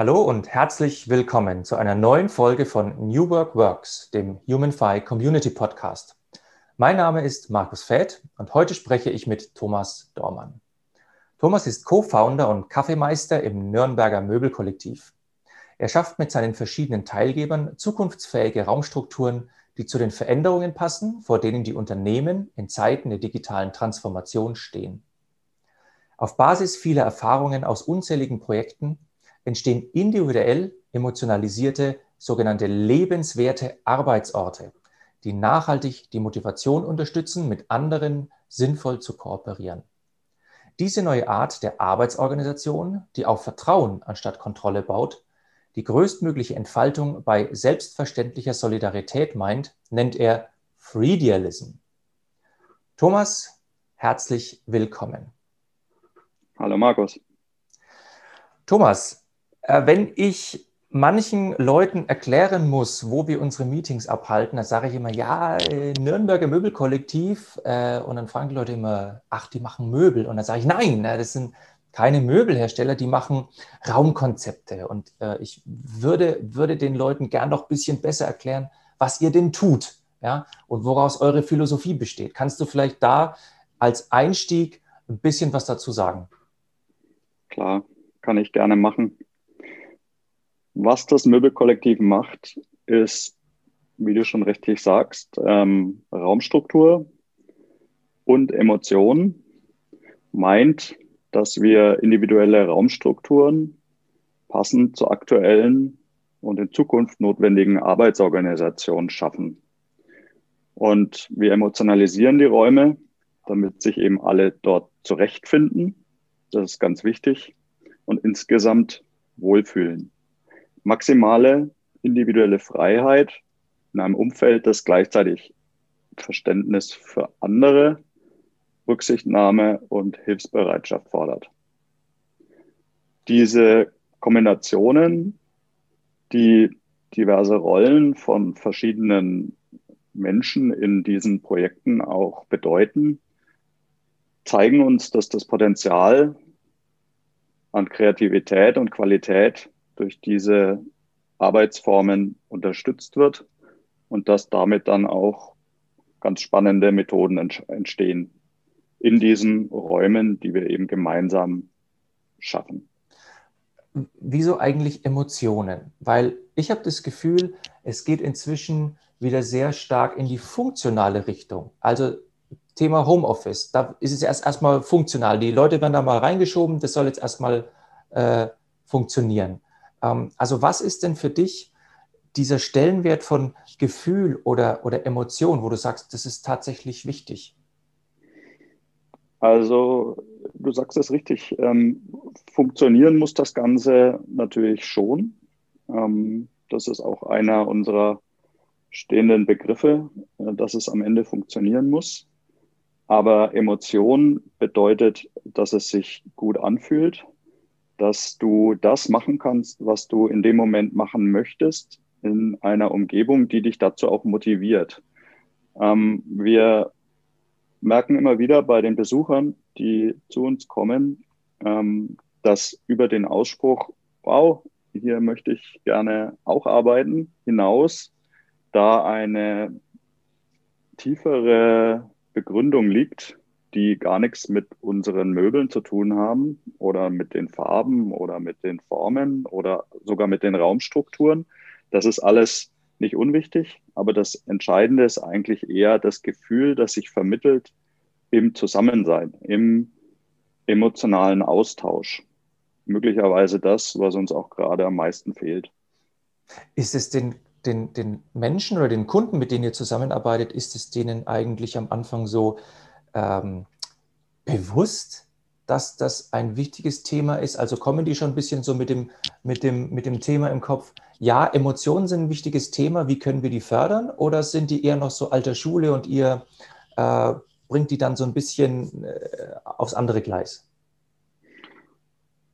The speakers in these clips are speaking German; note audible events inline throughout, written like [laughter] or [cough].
Hallo und herzlich willkommen zu einer neuen Folge von New Work Works, dem HumanFi Community Podcast. Mein Name ist Markus Fäth und heute spreche ich mit Thomas Dormann. Thomas ist Co-Founder und Kaffeemeister im Nürnberger Möbelkollektiv. Er schafft mit seinen verschiedenen Teilgebern zukunftsfähige Raumstrukturen, die zu den Veränderungen passen, vor denen die Unternehmen in Zeiten der digitalen Transformation stehen. Auf Basis vieler Erfahrungen aus unzähligen Projekten entstehen individuell emotionalisierte, sogenannte lebenswerte Arbeitsorte, die nachhaltig die Motivation unterstützen, mit anderen sinnvoll zu kooperieren. Diese neue Art der Arbeitsorganisation, die auf Vertrauen anstatt Kontrolle baut, die größtmögliche Entfaltung bei selbstverständlicher Solidarität meint, nennt er Freedialism. Thomas, herzlich willkommen. Hallo Markus. Thomas, wenn ich manchen Leuten erklären muss, wo wir unsere Meetings abhalten, dann sage ich immer, ja, äh, Nürnberger Möbelkollektiv. Äh, und dann fragen die Leute immer, ach, die machen Möbel. Und dann sage ich, nein, das sind keine Möbelhersteller, die machen Raumkonzepte. Und ich würde, würde den Leuten gern noch ein bisschen besser erklären, was ihr denn tut ja, und woraus eure Philosophie besteht. Kannst du vielleicht da als Einstieg ein bisschen was dazu sagen? Klar, kann ich gerne machen. Was das Möbelkollektiv macht, ist, wie du schon richtig sagst, ähm, Raumstruktur und Emotionen. Meint, dass wir individuelle Raumstrukturen passend zur aktuellen und in Zukunft notwendigen Arbeitsorganisation schaffen. Und wir emotionalisieren die Räume, damit sich eben alle dort zurechtfinden. Das ist ganz wichtig. Und insgesamt wohlfühlen maximale individuelle Freiheit in einem Umfeld, das gleichzeitig Verständnis für andere, Rücksichtnahme und Hilfsbereitschaft fordert. Diese Kombinationen, die diverse Rollen von verschiedenen Menschen in diesen Projekten auch bedeuten, zeigen uns, dass das Potenzial an Kreativität und Qualität durch diese Arbeitsformen unterstützt wird und dass damit dann auch ganz spannende Methoden entstehen in diesen Räumen, die wir eben gemeinsam schaffen. Wieso eigentlich Emotionen? Weil ich habe das Gefühl, es geht inzwischen wieder sehr stark in die funktionale Richtung. Also Thema Homeoffice, da ist es erst erstmal funktional. Die Leute werden da mal reingeschoben, das soll jetzt erstmal äh, funktionieren. Ähm, also was ist denn für dich dieser Stellenwert von Gefühl oder, oder Emotion, wo du sagst, das ist tatsächlich wichtig? Also du sagst es richtig. Ähm, funktionieren muss das Ganze natürlich schon. Ähm, das ist auch einer unserer stehenden Begriffe, äh, dass es am Ende funktionieren muss. Aber Emotion bedeutet, dass es sich gut anfühlt, dass du das machen kannst, was du in dem Moment machen möchtest, in einer Umgebung, die dich dazu auch motiviert. Ähm, wir merken immer wieder bei den Besuchern, die zu uns kommen, ähm, dass über den Ausspruch, wow, hier möchte ich gerne auch arbeiten, hinaus da eine tiefere Begründung liegt, die gar nichts mit unseren Möbeln zu tun haben oder mit den Farben oder mit den Formen oder sogar mit den Raumstrukturen. Das ist alles nicht unwichtig, aber das Entscheidende ist eigentlich eher das Gefühl, das sich vermittelt im Zusammensein, im emotionalen Austausch. Möglicherweise das, was uns auch gerade am meisten fehlt. Ist es den, den, den Menschen oder den Kunden, mit denen ihr zusammenarbeitet, ist es denen eigentlich am Anfang so, ähm, bewusst, dass das ein wichtiges Thema ist? Also kommen die schon ein bisschen so mit dem, mit dem, mit dem Thema im Kopf, ja, Emotionen sind ein wichtiges Thema, wie können wir die fördern? Oder sind die eher noch so alter Schule und ihr äh, bringt die dann so ein bisschen äh, aufs andere Gleis?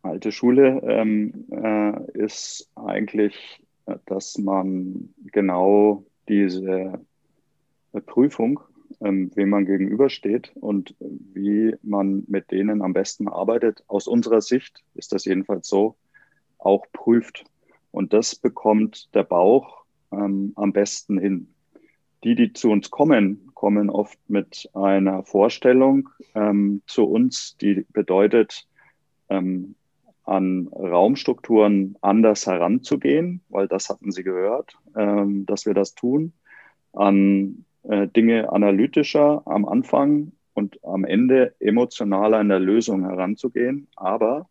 Alte Schule ähm, äh, ist eigentlich, dass man genau diese Prüfung ähm, wem man gegenübersteht und wie man mit denen am besten arbeitet. Aus unserer Sicht ist das jedenfalls so, auch prüft. Und das bekommt der Bauch ähm, am besten hin. Die, die zu uns kommen, kommen oft mit einer Vorstellung ähm, zu uns, die bedeutet, ähm, an Raumstrukturen anders heranzugehen, weil das hatten Sie gehört, ähm, dass wir das tun, an äh, Dinge analytischer am Anfang und am Ende emotionaler in der Lösung heranzugehen. Aber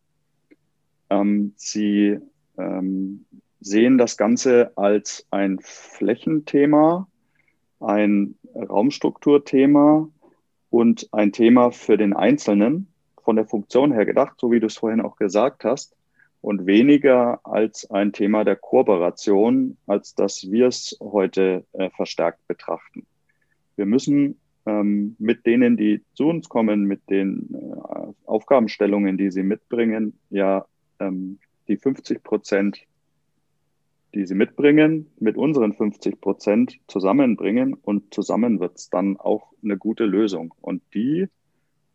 ähm, Sie ähm, sehen das Ganze als ein Flächenthema, ein Raumstrukturthema und ein Thema für den Einzelnen von der Funktion her gedacht, so wie du es vorhin auch gesagt hast, und weniger als ein Thema der Kooperation, als dass wir es heute äh, verstärkt betrachten. Wir müssen ähm, mit denen, die zu uns kommen, mit den äh, Aufgabenstellungen, die sie mitbringen, ja ähm, die 50 Prozent, die sie mitbringen, mit unseren 50 Prozent zusammenbringen und zusammen wird es dann auch eine gute Lösung. Und die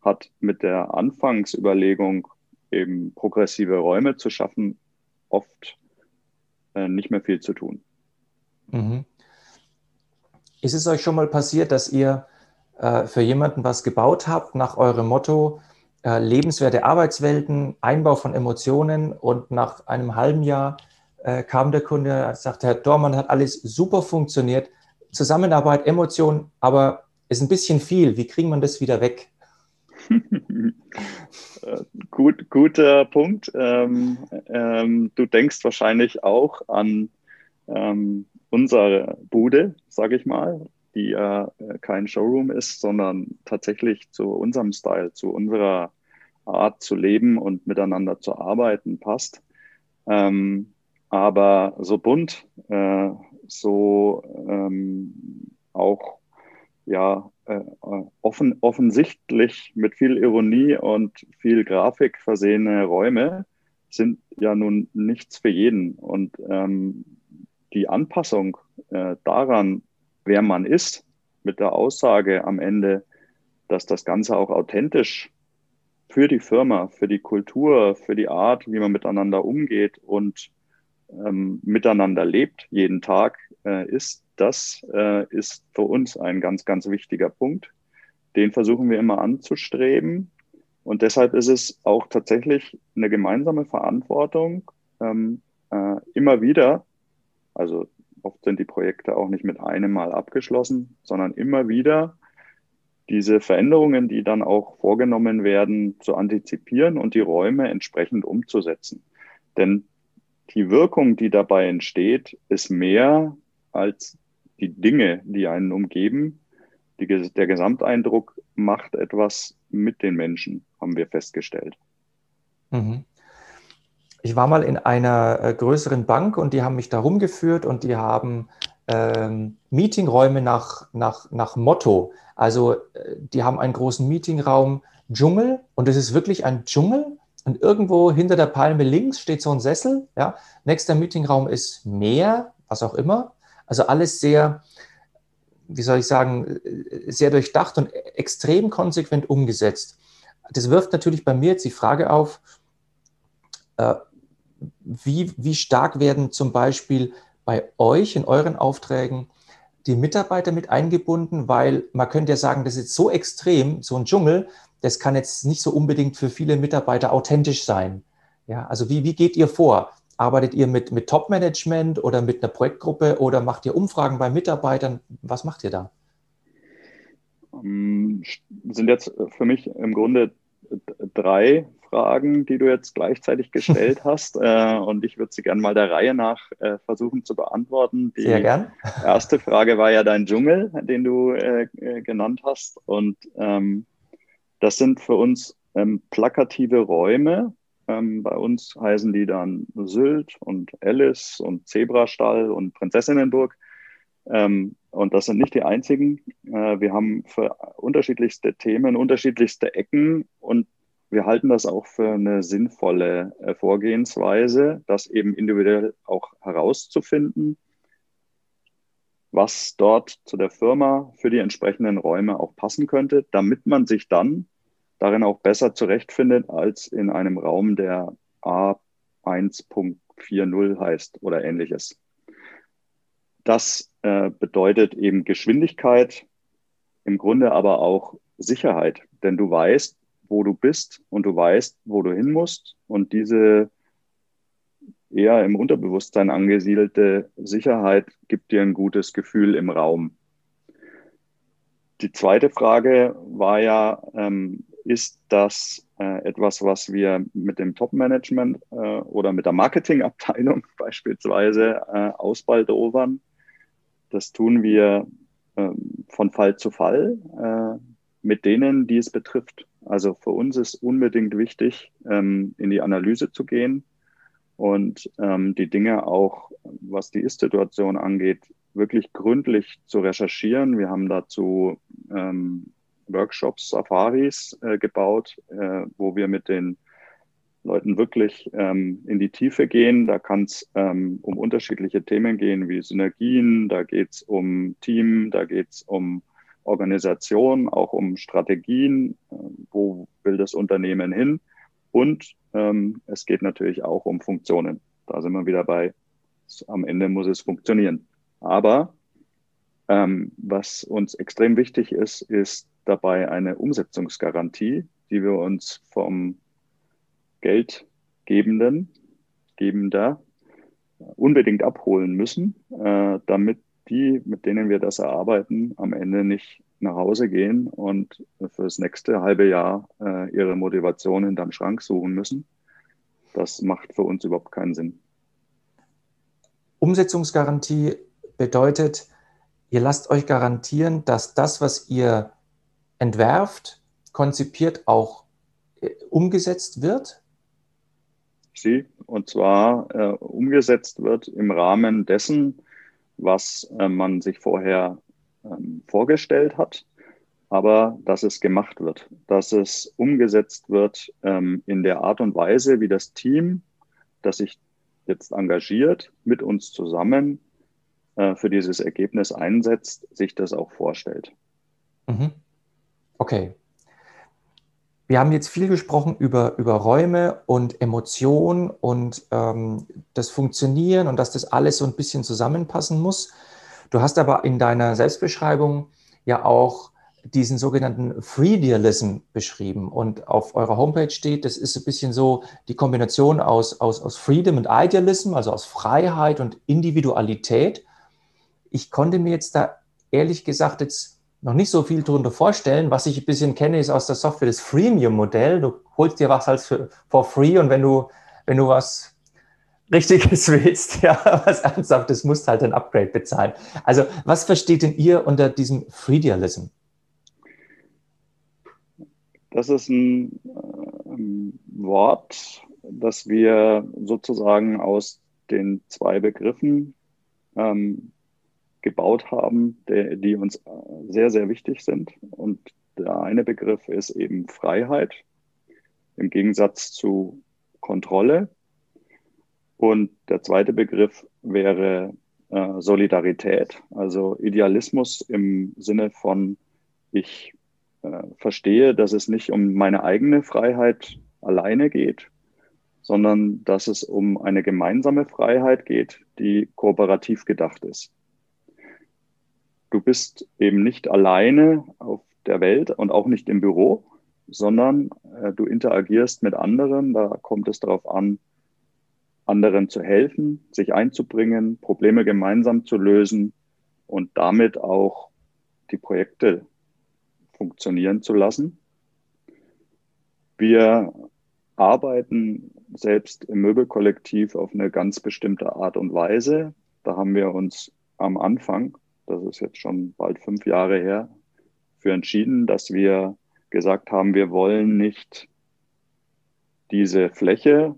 hat mit der Anfangsüberlegung, eben progressive Räume zu schaffen, oft äh, nicht mehr viel zu tun. Mhm. Ist es euch schon mal passiert, dass ihr äh, für jemanden was gebaut habt nach eurem Motto äh, lebenswerte Arbeitswelten, Einbau von Emotionen und nach einem halben Jahr äh, kam der Kunde und sagte, Herr Dormann hat alles super funktioniert, Zusammenarbeit, Emotionen, aber ist ein bisschen viel. Wie kriegen man das wieder weg? [laughs] Gut, guter Punkt. Ähm, ähm, du denkst wahrscheinlich auch an ähm, unsere Bude, sage ich mal, die ja äh, kein Showroom ist, sondern tatsächlich zu unserem Style, zu unserer Art zu leben und miteinander zu arbeiten passt. Ähm, aber so bunt, äh, so ähm, auch ja äh, äh, offen, offensichtlich mit viel Ironie und viel Grafik versehene Räume sind ja nun nichts für jeden. Und ähm, die Anpassung äh, daran, wer man ist, mit der Aussage am Ende, dass das Ganze auch authentisch für die Firma, für die Kultur, für die Art, wie man miteinander umgeht und ähm, miteinander lebt, jeden Tag äh, ist, das äh, ist für uns ein ganz, ganz wichtiger Punkt. Den versuchen wir immer anzustreben. Und deshalb ist es auch tatsächlich eine gemeinsame Verantwortung, ähm, äh, immer wieder, also oft sind die Projekte auch nicht mit einem Mal abgeschlossen, sondern immer wieder diese Veränderungen, die dann auch vorgenommen werden, zu antizipieren und die Räume entsprechend umzusetzen. Denn die Wirkung, die dabei entsteht, ist mehr als die Dinge, die einen umgeben. Die, der Gesamteindruck macht etwas mit den Menschen, haben wir festgestellt. Mhm. Ich war mal in einer äh, größeren Bank und die haben mich da rumgeführt und die haben ähm, Meetingräume nach, nach, nach Motto. Also äh, die haben einen großen Meetingraum Dschungel und es ist wirklich ein Dschungel und irgendwo hinter der Palme links steht so ein Sessel. Ja. Nächster Meetingraum ist Meer, was auch immer. Also alles sehr, wie soll ich sagen, sehr durchdacht und extrem konsequent umgesetzt. Das wirft natürlich bei mir jetzt die Frage auf, äh, wie, wie stark werden zum Beispiel bei euch in euren Aufträgen die Mitarbeiter mit eingebunden, weil man könnte ja sagen, das ist so extrem, so ein Dschungel, das kann jetzt nicht so unbedingt für viele Mitarbeiter authentisch sein. Ja, also wie, wie geht ihr vor? Arbeitet ihr mit, mit Top-Management oder mit einer Projektgruppe oder macht ihr Umfragen bei Mitarbeitern? Was macht ihr da? Ähm, sind jetzt für mich im Grunde drei Fragen, die du jetzt gleichzeitig gestellt [laughs] hast. Äh, und ich würde sie gerne mal der Reihe nach äh, versuchen zu beantworten. Die Sehr gern. erste Frage war ja dein Dschungel, den du äh, genannt hast. Und ähm, das sind für uns ähm, plakative Räume. Ähm, bei uns heißen die dann Sylt und Alice und Zebrastall und Prinzessinnenburg. Ähm, und das sind nicht die einzigen. Äh, wir haben für unterschiedlichste Themen unterschiedlichste Ecken und wir halten das auch für eine sinnvolle äh, Vorgehensweise, das eben individuell auch herauszufinden, was dort zu der Firma für die entsprechenden Räume auch passen könnte, damit man sich dann darin auch besser zurechtfindet als in einem Raum, der A1.5 4.0 heißt oder ähnliches. Das äh, bedeutet eben Geschwindigkeit, im Grunde aber auch Sicherheit, denn du weißt, wo du bist und du weißt, wo du hin musst. Und diese eher im Unterbewusstsein angesiedelte Sicherheit gibt dir ein gutes Gefühl im Raum. Die zweite Frage war ja, ähm, ist das äh, etwas, was wir mit dem Top-Management äh, oder mit der Marketingabteilung [laughs] beispielsweise äh, ausbaldowern? Das tun wir ähm, von Fall zu Fall äh, mit denen, die es betrifft. Also für uns ist unbedingt wichtig, ähm, in die Analyse zu gehen und ähm, die Dinge auch, was die Ist-Situation angeht, wirklich gründlich zu recherchieren. Wir haben dazu ähm, Workshops, Safaris äh, gebaut, äh, wo wir mit den Leuten wirklich ähm, in die Tiefe gehen. Da kann es ähm, um unterschiedliche Themen gehen, wie Synergien, da geht es um Team, da geht es um Organisation, auch um Strategien, äh, wo will das Unternehmen hin. Und ähm, es geht natürlich auch um Funktionen. Da sind wir wieder bei, am Ende muss es funktionieren. Aber ähm, was uns extrem wichtig ist, ist dabei eine Umsetzungsgarantie, die wir uns vom Geldgebenden, Gebender unbedingt abholen müssen, äh, damit die, mit denen wir das erarbeiten, am Ende nicht nach Hause gehen und für das nächste halbe Jahr äh, ihre Motivation hinterm Schrank suchen müssen. Das macht für uns überhaupt keinen Sinn. Umsetzungsgarantie bedeutet, ihr lasst euch garantieren, dass das, was ihr entwerft, konzipiert, auch äh, umgesetzt wird? Sie, und zwar äh, umgesetzt wird im Rahmen dessen, was äh, man sich vorher ähm, vorgestellt hat, aber dass es gemacht wird, dass es umgesetzt wird ähm, in der Art und Weise, wie das Team, das sich jetzt engagiert, mit uns zusammen äh, für dieses Ergebnis einsetzt, sich das auch vorstellt. Mhm. Okay. Wir haben jetzt viel gesprochen über, über Räume und Emotionen und ähm, das Funktionieren und dass das alles so ein bisschen zusammenpassen muss. Du hast aber in deiner Selbstbeschreibung ja auch diesen sogenannten Freedialism beschrieben. Und auf eurer Homepage steht, das ist ein bisschen so die Kombination aus, aus, aus Freedom und Idealism, also aus Freiheit und Individualität. Ich konnte mir jetzt da ehrlich gesagt jetzt noch nicht so viel darunter vorstellen. Was ich ein bisschen kenne, ist aus der Software das Freemium-Modell. Du holst dir was halt für for free und wenn du, wenn du was Richtiges [laughs] willst, ja, was Ernsthaftes, musst halt ein Upgrade bezahlen. Also, was versteht denn ihr unter diesem Freedialism? Das ist ein äh, Wort, das wir sozusagen aus den zwei Begriffen ähm, gebaut haben, der, die uns äh, sehr, sehr wichtig sind. Und der eine Begriff ist eben Freiheit im Gegensatz zu Kontrolle. Und der zweite Begriff wäre äh, Solidarität, also Idealismus im Sinne von, ich äh, verstehe, dass es nicht um meine eigene Freiheit alleine geht, sondern dass es um eine gemeinsame Freiheit geht, die kooperativ gedacht ist du bist eben nicht alleine auf der Welt und auch nicht im Büro, sondern äh, du interagierst mit anderen. Da kommt es darauf an, anderen zu helfen, sich einzubringen, Probleme gemeinsam zu lösen und damit auch die Projekte funktionieren zu lassen. Wir arbeiten selbst im Möbelkollektiv auf eine ganz bestimmte Art und Weise. Da haben wir uns am Anfang das ist jetzt schon bald fünf Jahre her, für entschieden, dass wir gesagt haben, wir wollen nicht diese Fläche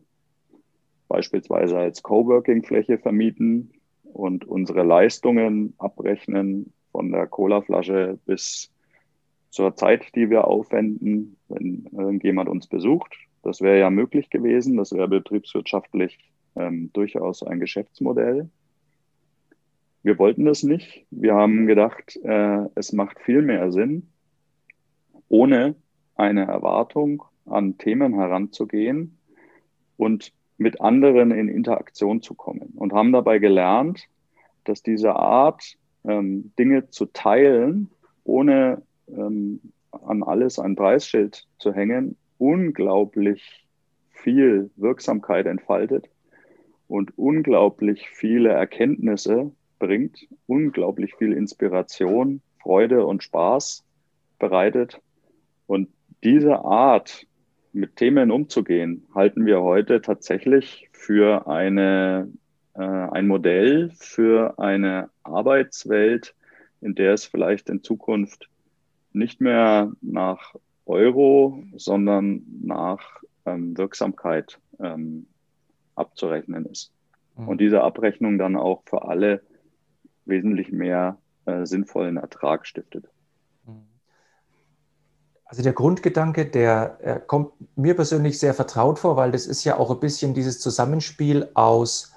beispielsweise als Coworking-Fläche vermieten und unsere Leistungen abrechnen von der Colaflasche bis zur Zeit, die wir aufwenden, wenn irgendjemand uns besucht. Das wäre ja möglich gewesen. Das wäre betriebswirtschaftlich ähm, durchaus ein Geschäftsmodell. Wir wollten das nicht. Wir haben gedacht, äh, es macht viel mehr Sinn, ohne eine Erwartung an Themen heranzugehen und mit anderen in Interaktion zu kommen und haben dabei gelernt, dass diese Art, ähm, Dinge zu teilen, ohne ähm, an alles ein Preisschild zu hängen, unglaublich viel Wirksamkeit entfaltet und unglaublich viele Erkenntnisse bringt, unglaublich viel Inspiration, Freude und Spaß bereitet. Und diese Art, mit Themen umzugehen, halten wir heute tatsächlich für eine, äh, ein Modell für eine Arbeitswelt, in der es vielleicht in Zukunft nicht mehr nach Euro, sondern nach ähm, Wirksamkeit ähm, abzurechnen ist. Mhm. Und diese Abrechnung dann auch für alle wesentlich mehr äh, sinnvollen Ertrag stiftet. Mhm. Also der Grundgedanke, der äh, kommt mir persönlich sehr vertraut vor, weil das ist ja auch ein bisschen dieses Zusammenspiel aus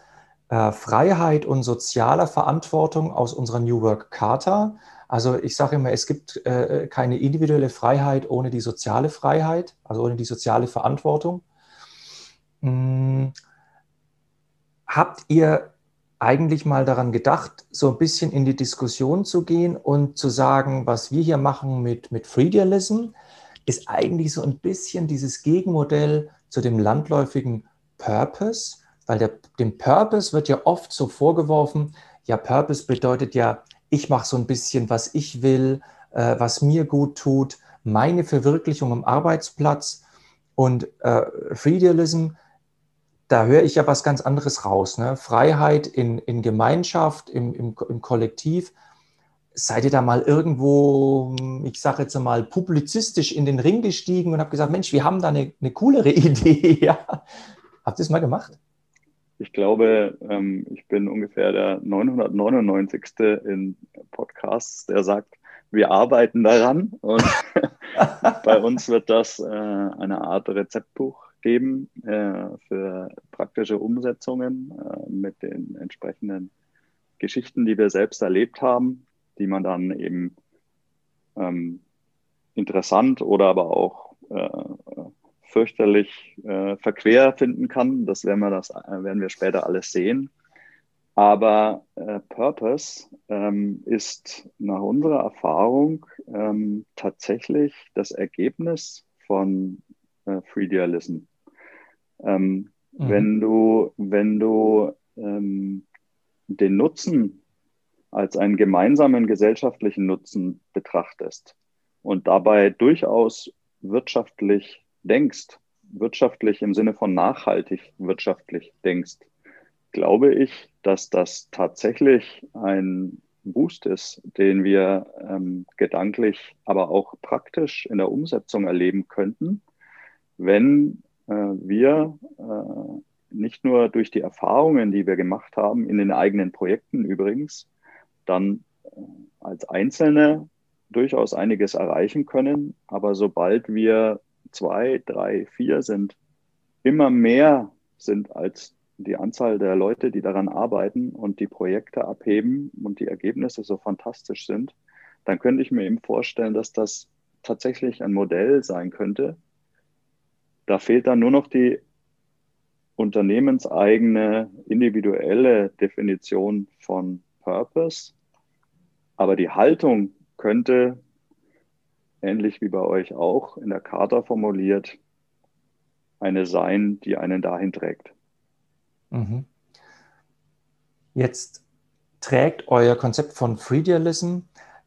äh, Freiheit und sozialer Verantwortung aus unserer New Work Charta. Also ich sage immer, es gibt äh, keine individuelle Freiheit ohne die soziale Freiheit, also ohne die soziale Verantwortung. Hm. Habt ihr eigentlich mal daran gedacht, so ein bisschen in die Diskussion zu gehen und zu sagen, was wir hier machen mit, mit Freedialism, ist eigentlich so ein bisschen dieses Gegenmodell zu dem landläufigen Purpose, weil der, dem Purpose wird ja oft so vorgeworfen, ja, Purpose bedeutet ja, ich mache so ein bisschen, was ich will, äh, was mir gut tut, meine Verwirklichung am Arbeitsplatz. Und äh, Freedialism da höre ich ja was ganz anderes raus. Ne? Freiheit in, in Gemeinschaft, im, im, im Kollektiv. Seid ihr da mal irgendwo, ich sage jetzt mal, publizistisch in den Ring gestiegen und habt gesagt, Mensch, wir haben da eine, eine coolere [laughs] Idee. ja? Habt ihr es mal gemacht? Ich glaube, ähm, ich bin ungefähr der 999. in Podcasts, der sagt, wir arbeiten daran. Und [laughs] bei uns wird das äh, eine Art Rezeptbuch geben äh, für praktische Umsetzungen äh, mit den entsprechenden Geschichten, die wir selbst erlebt haben, die man dann eben ähm, interessant oder aber auch äh, fürchterlich äh, verquer finden kann. Das werden wir, das äh, werden wir später alles sehen. Aber äh, Purpose ähm, ist nach unserer Erfahrung ähm, tatsächlich das Ergebnis von äh, Free Dualism. Ähm, mhm. Wenn du, wenn du ähm, den Nutzen als einen gemeinsamen gesellschaftlichen Nutzen betrachtest und dabei durchaus wirtschaftlich denkst, wirtschaftlich im Sinne von nachhaltig wirtschaftlich denkst, glaube ich, dass das tatsächlich ein Boost ist, den wir ähm, gedanklich, aber auch praktisch in der Umsetzung erleben könnten, wenn wir äh, nicht nur durch die Erfahrungen, die wir gemacht haben, in den eigenen Projekten übrigens, dann äh, als Einzelne durchaus einiges erreichen können. Aber sobald wir zwei, drei, vier sind, immer mehr sind als die Anzahl der Leute, die daran arbeiten und die Projekte abheben und die Ergebnisse so fantastisch sind, dann könnte ich mir eben vorstellen, dass das tatsächlich ein Modell sein könnte, da fehlt dann nur noch die unternehmenseigene, individuelle Definition von Purpose. Aber die Haltung könnte, ähnlich wie bei euch auch, in der Charta formuliert, eine sein, die einen dahin trägt. Mhm. Jetzt trägt euer Konzept von Freedialism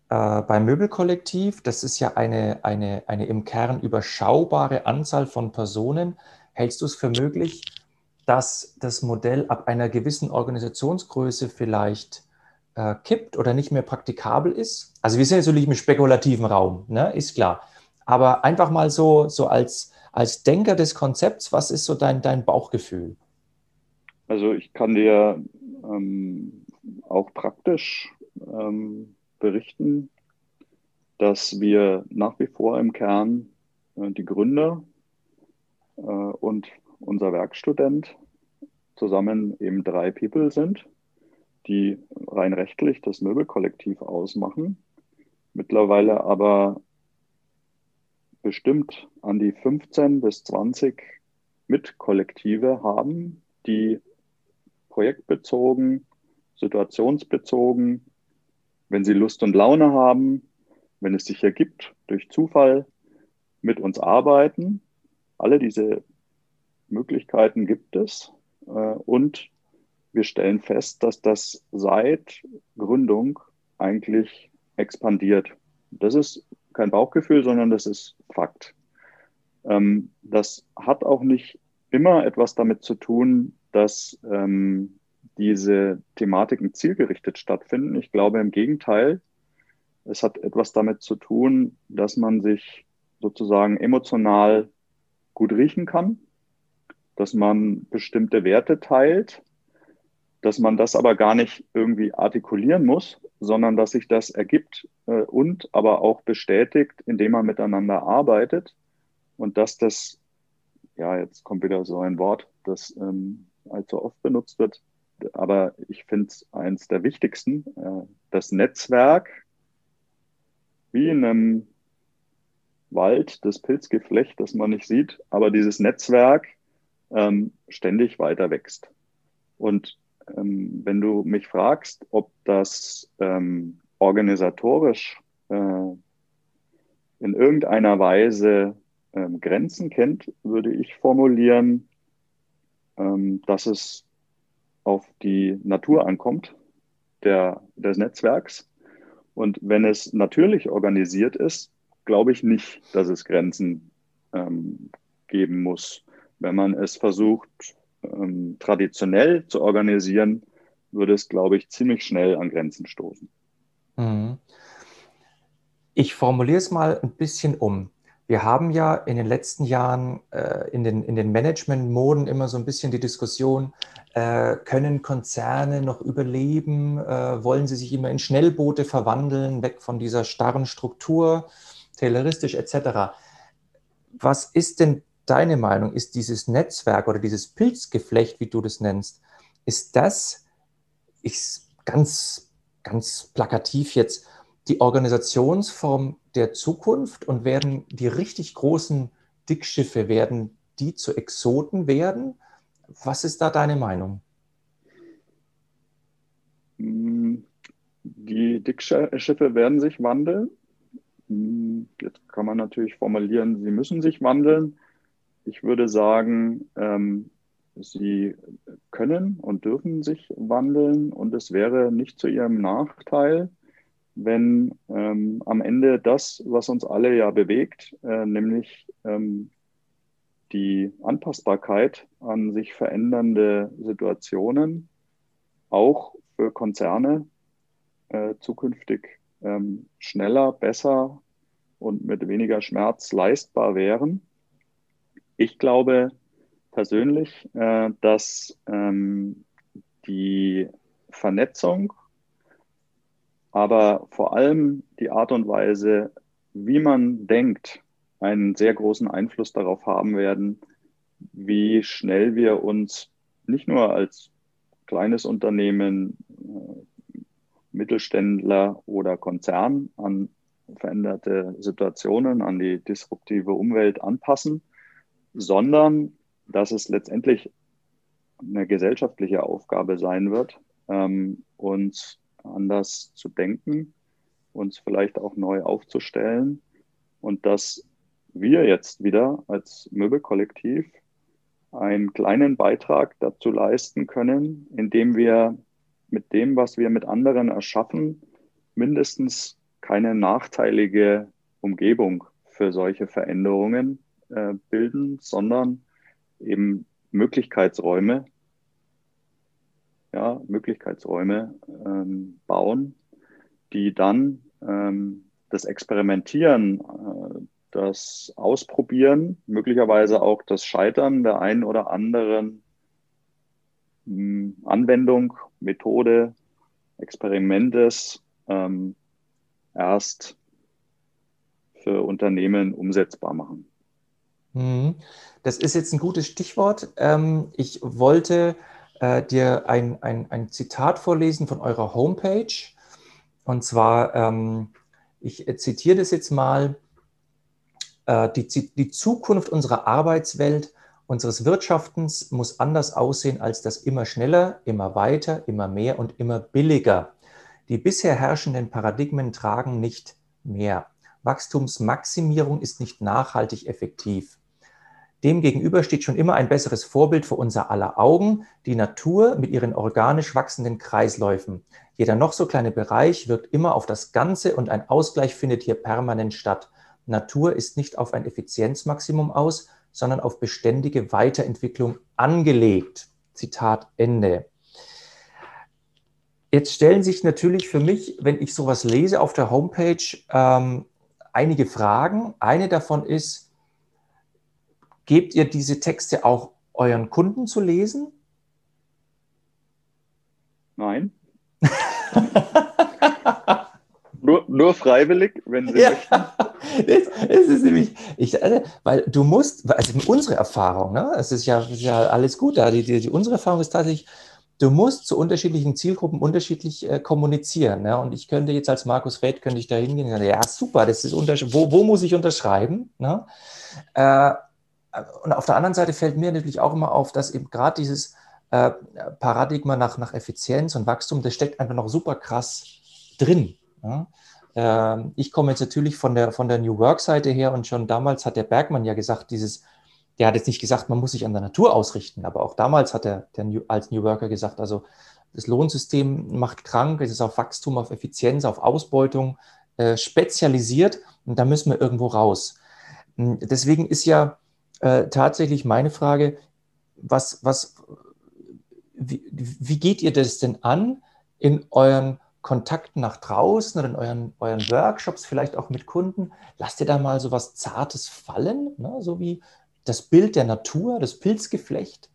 äh, beim Möbelkollektiv, das ist ja eine, eine, eine im Kern überschaubare Anzahl von Personen. Hältst du es für möglich, dass das Modell ab einer gewissen Organisationsgröße vielleicht äh, kippt oder nicht mehr praktikabel ist? Also wir sind natürlich im spekulativen Raum, ne? ist klar. Aber einfach mal so, so als, als Denker des Konzepts, was ist so dein, dein Bauchgefühl? Also ich kann dir ähm, auch praktisch ähm, berichten, dass wir nach wie vor im Kern äh, die Gründer äh, und unser Werkstudent zusammen eben drei People sind, die rein rechtlich das Möbelkollektiv ausmachen, mittlerweile aber bestimmt an die 15 bis 20 Mitkollektive haben, die projektbezogen, situationsbezogen, wenn sie Lust und Laune haben, wenn es sich ergibt, durch Zufall mit uns arbeiten. Alle diese Möglichkeiten gibt es. Äh, und wir stellen fest, dass das seit Gründung eigentlich expandiert. Das ist kein Bauchgefühl, sondern das ist Fakt. Ähm, das hat auch nicht immer etwas damit zu tun, dass ähm, diese Thematiken zielgerichtet stattfinden. Ich glaube im Gegenteil, es hat etwas damit zu tun, dass man sich sozusagen emotional gut riechen kann, dass man bestimmte Werte teilt, dass man das aber gar nicht irgendwie artikulieren muss, sondern dass sich das ergibt äh, und aber auch bestätigt, indem man miteinander arbeitet und dass das, ja, jetzt kommt wieder so ein Wort, das ähm, allzu oft benutzt wird, aber ich finde es eins der wichtigsten, äh, das Netzwerk wie in einem Wald, das Pilzgeflecht, das man nicht sieht, aber dieses Netzwerk ähm, ständig weiter wächst. Und ähm, wenn du mich fragst, ob das ähm, organisatorisch äh, in irgendeiner Weise ähm, Grenzen kennt, würde ich formulieren, ähm, dass es auf die Natur ankommt, der, des Netzwerks. Und wenn es natürlich organisiert ist, glaube ich nicht, dass es Grenzen ähm, geben muss. Wenn man es versucht, ähm, traditionell zu organisieren, würde es, glaube ich, ziemlich schnell an Grenzen stoßen. Mhm. Ich formuliere es mal ein bisschen um. Wir haben ja in den letzten Jahren äh, in den, in den Management-Moden immer so ein bisschen die Diskussion, äh, können Konzerne noch überleben? Äh, wollen sie sich immer in Schnellboote verwandeln, weg von dieser starren Struktur, tayloristisch etc.? Was ist denn deine Meinung? Ist dieses Netzwerk oder dieses Pilzgeflecht, wie du das nennst, ist das, ich ganz, ganz plakativ jetzt, die Organisationsform der Zukunft und werden die richtig großen Dickschiffe, werden die zu Exoten werden? Was ist da deine Meinung? Die Dickschiffe werden sich wandeln. Jetzt kann man natürlich formulieren, sie müssen sich wandeln. Ich würde sagen, ähm, sie können und dürfen sich wandeln und es wäre nicht zu ihrem Nachteil, wenn ähm, am Ende das, was uns alle ja bewegt, äh, nämlich ähm, die Anpassbarkeit an sich verändernde Situationen auch für Konzerne äh, zukünftig ähm, schneller, besser und mit weniger Schmerz leistbar wären. Ich glaube persönlich, äh, dass ähm, die Vernetzung aber vor allem die Art und Weise, wie man denkt, einen sehr großen Einfluss darauf haben werden, wie schnell wir uns nicht nur als kleines Unternehmen, äh, Mittelständler oder Konzern an veränderte Situationen, an die disruptive Umwelt anpassen, sondern dass es letztendlich eine gesellschaftliche Aufgabe sein wird, ähm, uns anders zu denken, uns vielleicht auch neu aufzustellen. Und dass wir jetzt wieder als Möbelkollektiv einen kleinen Beitrag dazu leisten können, indem wir mit dem, was wir mit anderen erschaffen, mindestens keine nachteilige Umgebung für solche Veränderungen äh, bilden, sondern eben Möglichkeitsräume, ja, Möglichkeitsräume ähm, bauen, die dann ähm, das Experimentieren, äh, das Ausprobieren, möglicherweise auch das Scheitern der einen oder anderen mh, hm, Anwendung, Methode, Experimentes ähm, erst für Unternehmen umsetzbar machen. Mhm. Das ist jetzt ein gutes Stichwort. Ähm, ich wollte äh, dir ein, ein, ein Zitat vorlesen von eurer Homepage. Und zwar, ähm, ich zitiere das jetzt mal, äh, die, die Zukunft unserer Arbeitswelt unseres Wirtschaftens muss anders aussehen als das immer schneller, immer weiter, immer mehr und immer billiger. Die bisher herrschenden Paradigmen tragen nicht mehr. Wachstumsmaximierung ist nicht nachhaltig effektiv. Demgegenüber steht schon immer ein besseres Vorbild vor unser aller Augen, die Natur mit ihren organisch wachsenden Kreisläufen. Jeder noch so kleine Bereich wirkt immer auf das Ganze und ein Ausgleich findet hier permanent statt. Natur ist nicht auf ein Effizienzmaximum aus, sondern auf beständige Weiterentwicklung angelegt. Zitat Ende. Jetzt stellen sich natürlich für mich, wenn ich sowas lese auf der Homepage, ähm, einige Fragen. Eine davon ist, gebt ihr diese Texte auch euren Kunden zu lesen? Nein. [laughs] nur, nur freiwillig, wenn Sie ja. möchten. [laughs] Es ist nämlich, ich, äh, weil du musst, also unsere Erfahrung, ne, es ist ja, ist ja alles gut da, die, die, unsere Erfahrung ist tatsächlich, du musst zu unterschiedlichen Zielgruppen unterschiedlich äh, kommunizieren. Ne? Und ich könnte jetzt als Markus Feld, könnte ich da hingehen und sagen, ja, super, das ist wo, wo muss ich unterschreiben? Ne? Äh, und auf der anderen Seite fällt mir natürlich auch immer auf, dass eben gerade dieses äh, Paradigma nach, nach Effizienz und Wachstum, das steckt einfach noch super krass drin. Ja? Ähm, ich komme jetzt natürlich von der, von der New Work-Seite her und schon damals hat der Bergmann ja gesagt, dieses, der hat jetzt nicht gesagt, man muss sich an der Natur ausrichten, aber auch damals hat er der New, als New Worker gesagt, also das Lohnsystem macht krank, es ist auf Wachstum, auf Effizienz, auf Ausbeutung äh, spezialisiert und da müssen wir irgendwo raus. Hm, deswegen ist ja äh, tatsächlich meine Frage, was, was, wie, wie geht ihr das denn an in euren Kontakten nach draußen oder in euren, euren Workshops, vielleicht auch mit Kunden, lasst ihr da mal so was Zartes fallen, ne? so wie das Bild der Natur, das Pilzgeflecht?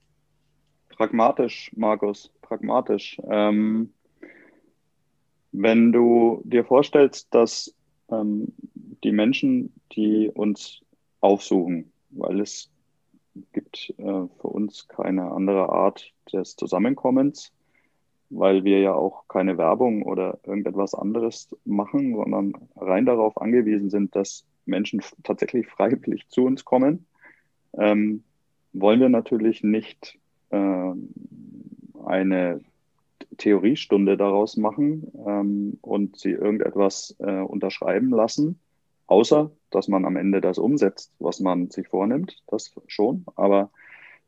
Pragmatisch, Markus, pragmatisch. Ähm, wenn du dir vorstellst, dass ähm, die Menschen, die uns aufsuchen, weil es gibt äh, für uns keine andere Art des Zusammenkommens, weil wir ja auch keine Werbung oder irgendetwas anderes machen, sondern rein darauf angewiesen sind, dass Menschen tatsächlich freiwillig zu uns kommen, ähm, wollen wir natürlich nicht äh, eine Theoriestunde daraus machen ähm, und sie irgendetwas äh, unterschreiben lassen, außer dass man am Ende das umsetzt, was man sich vornimmt, das schon, aber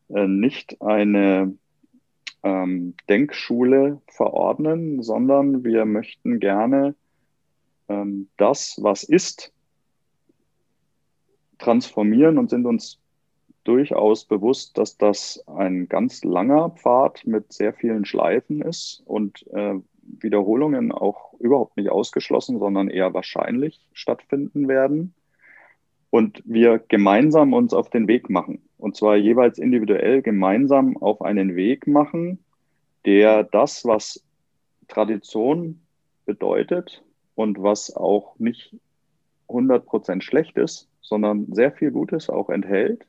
äh, nicht eine ähm, Denkschule verordnen, sondern wir möchten gerne ähm, das, was ist, transformieren und sind uns durchaus bewusst, dass das ein ganz langer Pfad mit sehr vielen Schleifen ist und äh, Wiederholungen auch überhaupt nicht ausgeschlossen, sondern eher wahrscheinlich stattfinden werden. Und wir gemeinsam uns auf den Weg machen. Und zwar jeweils individuell gemeinsam auf einen Weg machen, der das, was Tradition bedeutet und was auch nicht 100% schlecht ist, sondern sehr viel Gutes auch enthält,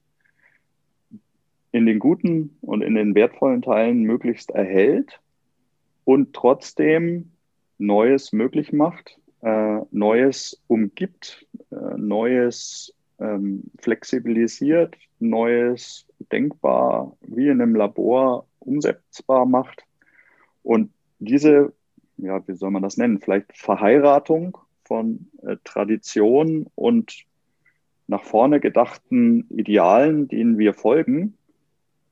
in den guten und in den wertvollen Teilen möglichst erhält und trotzdem Neues möglich macht, äh, Neues umgibt, äh, Neues ähm, flexibilisiert, Neues denkbar wie in einem Labor umsetzbar macht. Und diese, ja, wie soll man das nennen, vielleicht Verheiratung von äh, Tradition und nach vorne gedachten Idealen, denen wir folgen,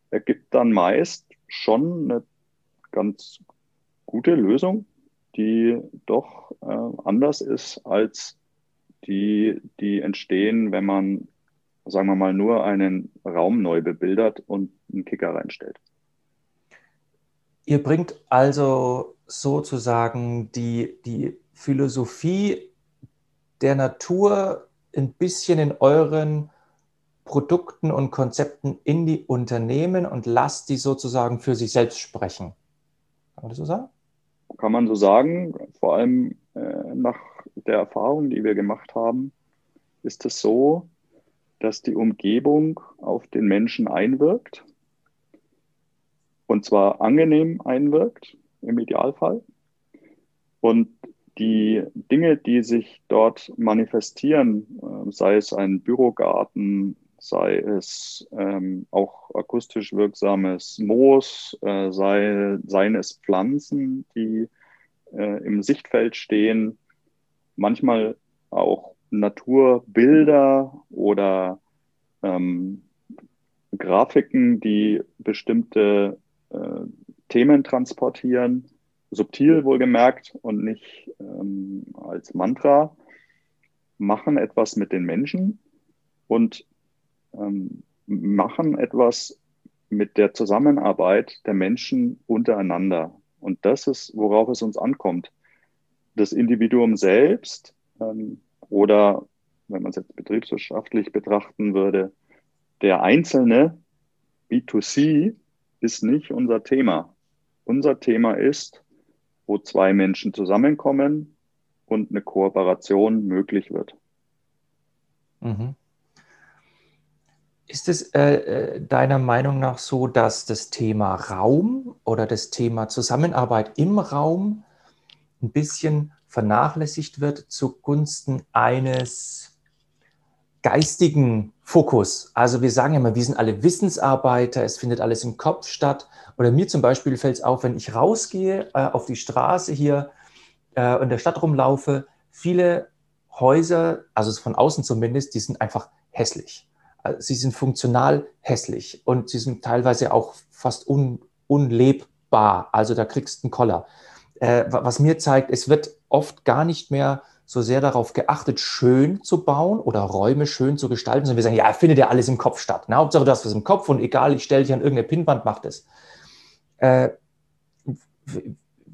ergibt dann meist schon eine ganz gute Lösung, die doch äh, anders ist als die, die entstehen, wenn man, sagen wir mal, nur einen Raum neu bebildert und einen Kicker reinstellt. Ihr bringt also sozusagen die, die Philosophie der Natur ein bisschen in euren Produkten und Konzepten in die Unternehmen und lasst die sozusagen für sich selbst sprechen. Kann man das so sagen? Kann man so sagen. Vor allem äh, nach der Erfahrung, die wir gemacht haben, ist es so, dass die Umgebung auf den Menschen einwirkt und zwar angenehm einwirkt im Idealfall. Und die Dinge, die sich dort manifestieren, äh, sei es ein Bürogarten, sei es ähm, auch akustisch wirksames Moos, äh, sei, seien es Pflanzen, die äh, im Sichtfeld stehen, manchmal auch Naturbilder oder ähm, Grafiken, die bestimmte äh, Themen transportieren, subtil wohlgemerkt und nicht ähm, als Mantra, machen etwas mit den Menschen und ähm, machen etwas mit der Zusammenarbeit der Menschen untereinander. Und das ist, worauf es uns ankommt. Das Individuum selbst ähm, oder, wenn man es jetzt betriebswirtschaftlich betrachten würde, der Einzelne, B2C, ist nicht unser Thema. Unser Thema ist, wo zwei Menschen zusammenkommen und eine Kooperation möglich wird. Mhm. Ist es äh, äh, deiner Meinung nach so, dass das Thema Raum oder das Thema Zusammenarbeit im Raum ein bisschen vernachlässigt wird zugunsten eines geistigen Fokus? Also wir sagen ja immer, wir sind alle Wissensarbeiter, es findet alles im Kopf statt. Oder mir zum Beispiel fällt es auf, wenn ich rausgehe äh, auf die Straße hier äh, in der Stadt rumlaufe, viele Häuser, also von außen zumindest, die sind einfach hässlich. Also sie sind funktional hässlich und sie sind teilweise auch fast un, unlebbar. Also da kriegst du einen Koller. Äh, was mir zeigt, es wird oft gar nicht mehr so sehr darauf geachtet, schön zu bauen oder Räume schön zu gestalten, sondern wir sagen, ja, findet ja alles im Kopf statt. Na, Hauptsache, du hast was im Kopf und egal, ich stelle dich an irgendeine Pinnwand, mach das. Äh,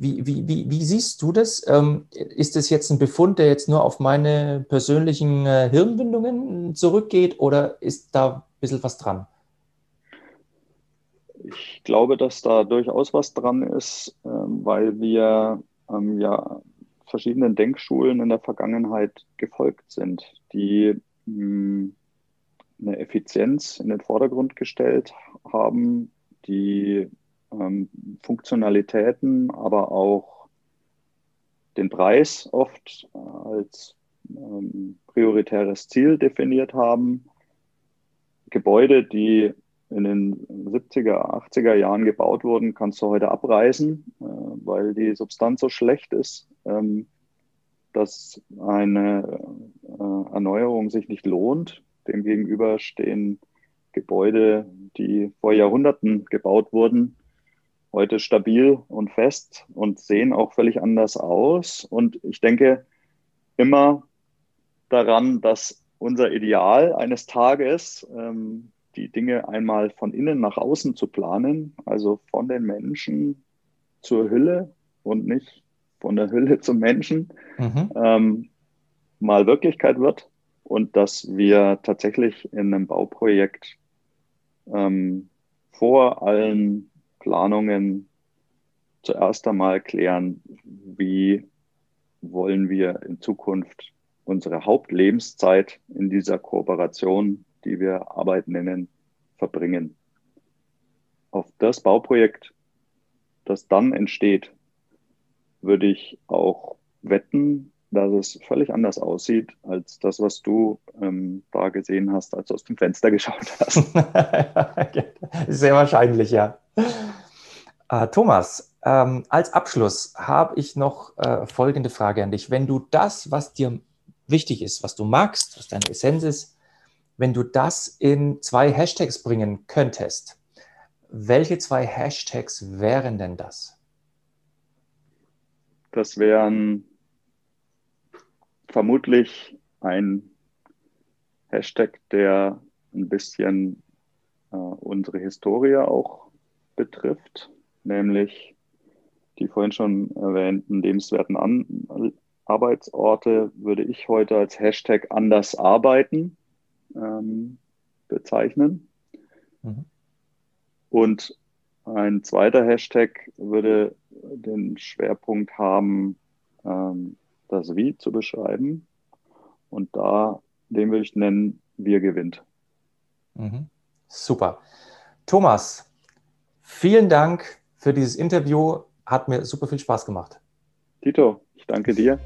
wie, wie, wie, wie, siehst du das? Ähm, ist das jetzt ein Befund, der jetzt nur auf meine persönlichen äh, Hirnwindungen zurückgeht oder ist da ein bisschen was dran? Ich glaube, dass da durchaus was dran ist, ähm, weil wir ähm, ja verschiedenen Denkschulen in der Vergangenheit gefolgt sind, die hm, eine Effizienz in den Vordergrund gestellt haben, die ähm, Funktionalitäten, aber auch den Preis oft als ähm, prioritäres Ziel definiert haben. Gebäude, die in den 70er, 80er Jahren gebaut wurden, kannst du heute abreißen, äh, weil die Substanz so schlecht ist, ähm, dass eine äh, Erneuerung sich nicht lohnt. Demgegenüber stehen Gebäude, die vor Jahrhunderten gebaut wurden, heute stabil und fest und sehen auch völlig anders aus. Und ich denke immer daran, dass unser Ideal eines Tages, ähm, die Dinge einmal von innen nach außen zu planen, also von den Menschen zur Hülle und nicht von der Hülle zum Menschen, mhm. ähm, mal Wirklichkeit wird und dass wir tatsächlich in einem Bauprojekt ähm, vor allen Planungen zuerst einmal klären, wie wollen wir in Zukunft unsere Hauptlebenszeit in dieser Kooperation, die wir Arbeit nennen, verbringen. Auf das Bauprojekt, das dann entsteht, würde ich auch wetten, dass es völlig anders aussieht als das, was du ähm, da gesehen hast, als du aus dem Fenster geschaut hast. [laughs] Sehr wahrscheinlich, ja. Äh, Thomas, ähm, als Abschluss habe ich noch äh, folgende Frage an dich. Wenn du das, was dir wichtig ist, was du magst, was deine Essenz ist, wenn du das in zwei Hashtags bringen könntest, welche zwei Hashtags wären denn das? Das wären vermutlich ein Hashtag, der ein bisschen äh, unsere Historie auch betrifft, nämlich die vorhin schon erwähnten lebenswerten An Arbeitsorte würde ich heute als Hashtag anders arbeiten ähm, bezeichnen. Mhm. Und ein zweiter Hashtag würde den Schwerpunkt haben, ähm, das Wie zu beschreiben. Und da, den würde ich nennen, wir gewinnt. Mhm. Super. Thomas, vielen Dank für dieses Interview. Hat mir super viel Spaß gemacht. Tito, ich danke dir.